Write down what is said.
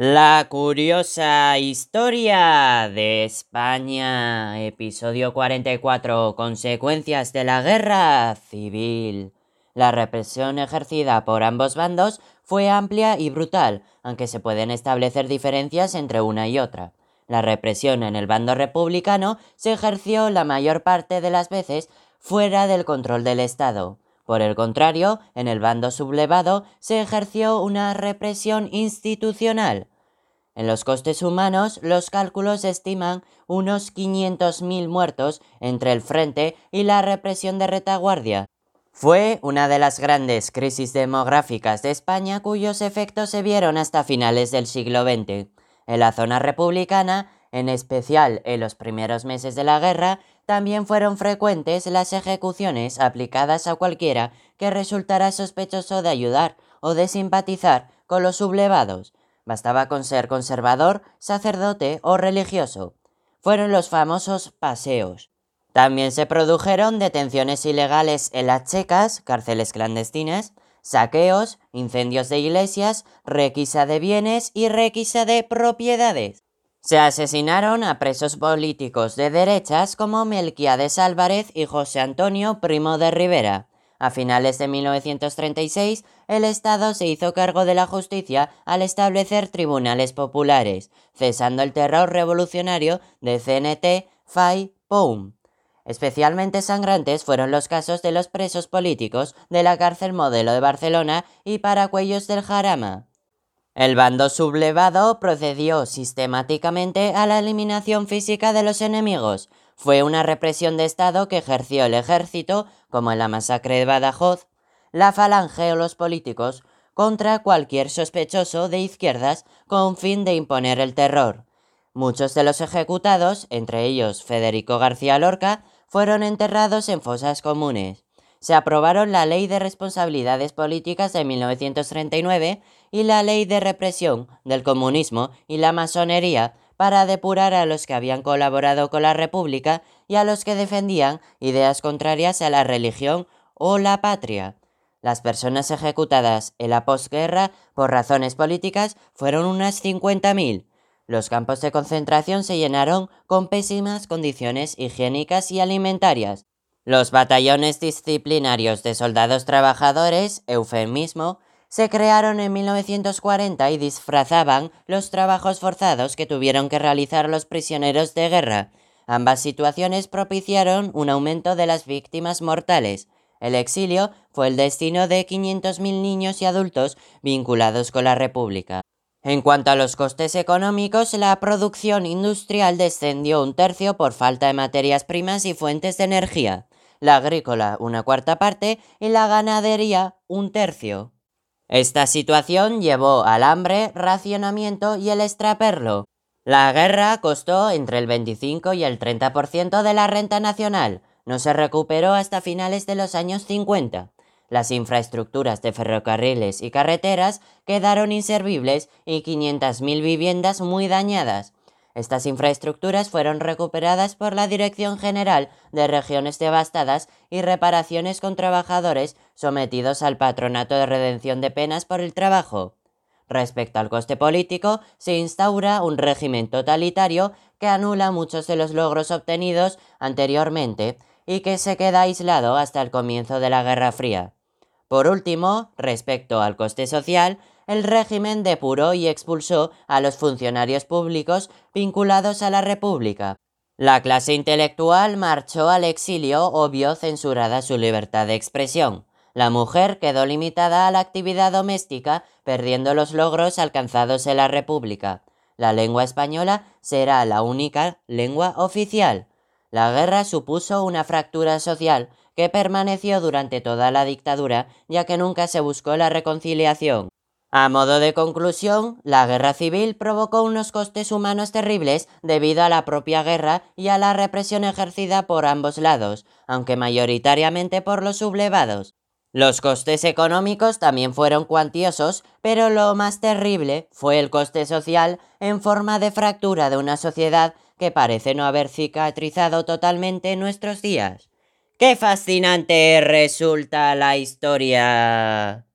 La curiosa historia de España, episodio 44, consecuencias de la guerra civil. La represión ejercida por ambos bandos fue amplia y brutal, aunque se pueden establecer diferencias entre una y otra. La represión en el bando republicano se ejerció la mayor parte de las veces fuera del control del Estado. Por el contrario, en el bando sublevado se ejerció una represión institucional. En los costes humanos, los cálculos estiman unos 500.000 muertos entre el frente y la represión de retaguardia. Fue una de las grandes crisis demográficas de España cuyos efectos se vieron hasta finales del siglo XX. En la zona republicana, en especial en los primeros meses de la guerra, también fueron frecuentes las ejecuciones aplicadas a cualquiera que resultara sospechoso de ayudar o de simpatizar con los sublevados. Bastaba con ser conservador, sacerdote o religioso. Fueron los famosos paseos. También se produjeron detenciones ilegales en las checas, cárceles clandestinas, saqueos, incendios de iglesias, requisa de bienes y requisa de propiedades. Se asesinaron a presos políticos de derechas como Melquiades Álvarez y José Antonio Primo de Rivera. A finales de 1936, el Estado se hizo cargo de la justicia al establecer tribunales populares, cesando el terror revolucionario de CNT, FAI, POUM. Especialmente sangrantes fueron los casos de los presos políticos de la cárcel modelo de Barcelona y Paracuellos del Jarama. El bando sublevado procedió sistemáticamente a la eliminación física de los enemigos. Fue una represión de Estado que ejerció el ejército, como en la masacre de Badajoz, la falange o los políticos, contra cualquier sospechoso de izquierdas con fin de imponer el terror. Muchos de los ejecutados, entre ellos Federico García Lorca, fueron enterrados en fosas comunes se aprobaron la Ley de Responsabilidades Políticas de 1939 y la Ley de Represión del Comunismo y la Masonería para depurar a los que habían colaborado con la República y a los que defendían ideas contrarias a la religión o la patria. Las personas ejecutadas en la posguerra por razones políticas fueron unas 50.000. Los campos de concentración se llenaron con pésimas condiciones higiénicas y alimentarias. Los batallones disciplinarios de soldados trabajadores, eufemismo, se crearon en 1940 y disfrazaban los trabajos forzados que tuvieron que realizar los prisioneros de guerra. Ambas situaciones propiciaron un aumento de las víctimas mortales. El exilio fue el destino de 500.000 niños y adultos vinculados con la República. En cuanto a los costes económicos, la producción industrial descendió un tercio por falta de materias primas y fuentes de energía la agrícola una cuarta parte y la ganadería un tercio. Esta situación llevó al hambre, racionamiento y el extraperlo. La guerra costó entre el 25 y el 30% de la renta nacional. No se recuperó hasta finales de los años 50. Las infraestructuras de ferrocarriles y carreteras quedaron inservibles y 500.000 viviendas muy dañadas. Estas infraestructuras fueron recuperadas por la Dirección General de Regiones Devastadas y Reparaciones con Trabajadores sometidos al Patronato de Redención de Penas por el Trabajo. Respecto al coste político, se instaura un régimen totalitario que anula muchos de los logros obtenidos anteriormente y que se queda aislado hasta el comienzo de la Guerra Fría. Por último, respecto al coste social, el régimen depuró y expulsó a los funcionarios públicos vinculados a la República. La clase intelectual marchó al exilio o vio censurada su libertad de expresión. La mujer quedó limitada a la actividad doméstica, perdiendo los logros alcanzados en la República. La lengua española será la única lengua oficial. La guerra supuso una fractura social que permaneció durante toda la dictadura, ya que nunca se buscó la reconciliación. A modo de conclusión, la guerra civil provocó unos costes humanos terribles debido a la propia guerra y a la represión ejercida por ambos lados, aunque mayoritariamente por los sublevados. Los costes económicos también fueron cuantiosos, pero lo más terrible fue el coste social en forma de fractura de una sociedad que parece no haber cicatrizado totalmente en nuestros días. ¡Qué fascinante resulta la historia!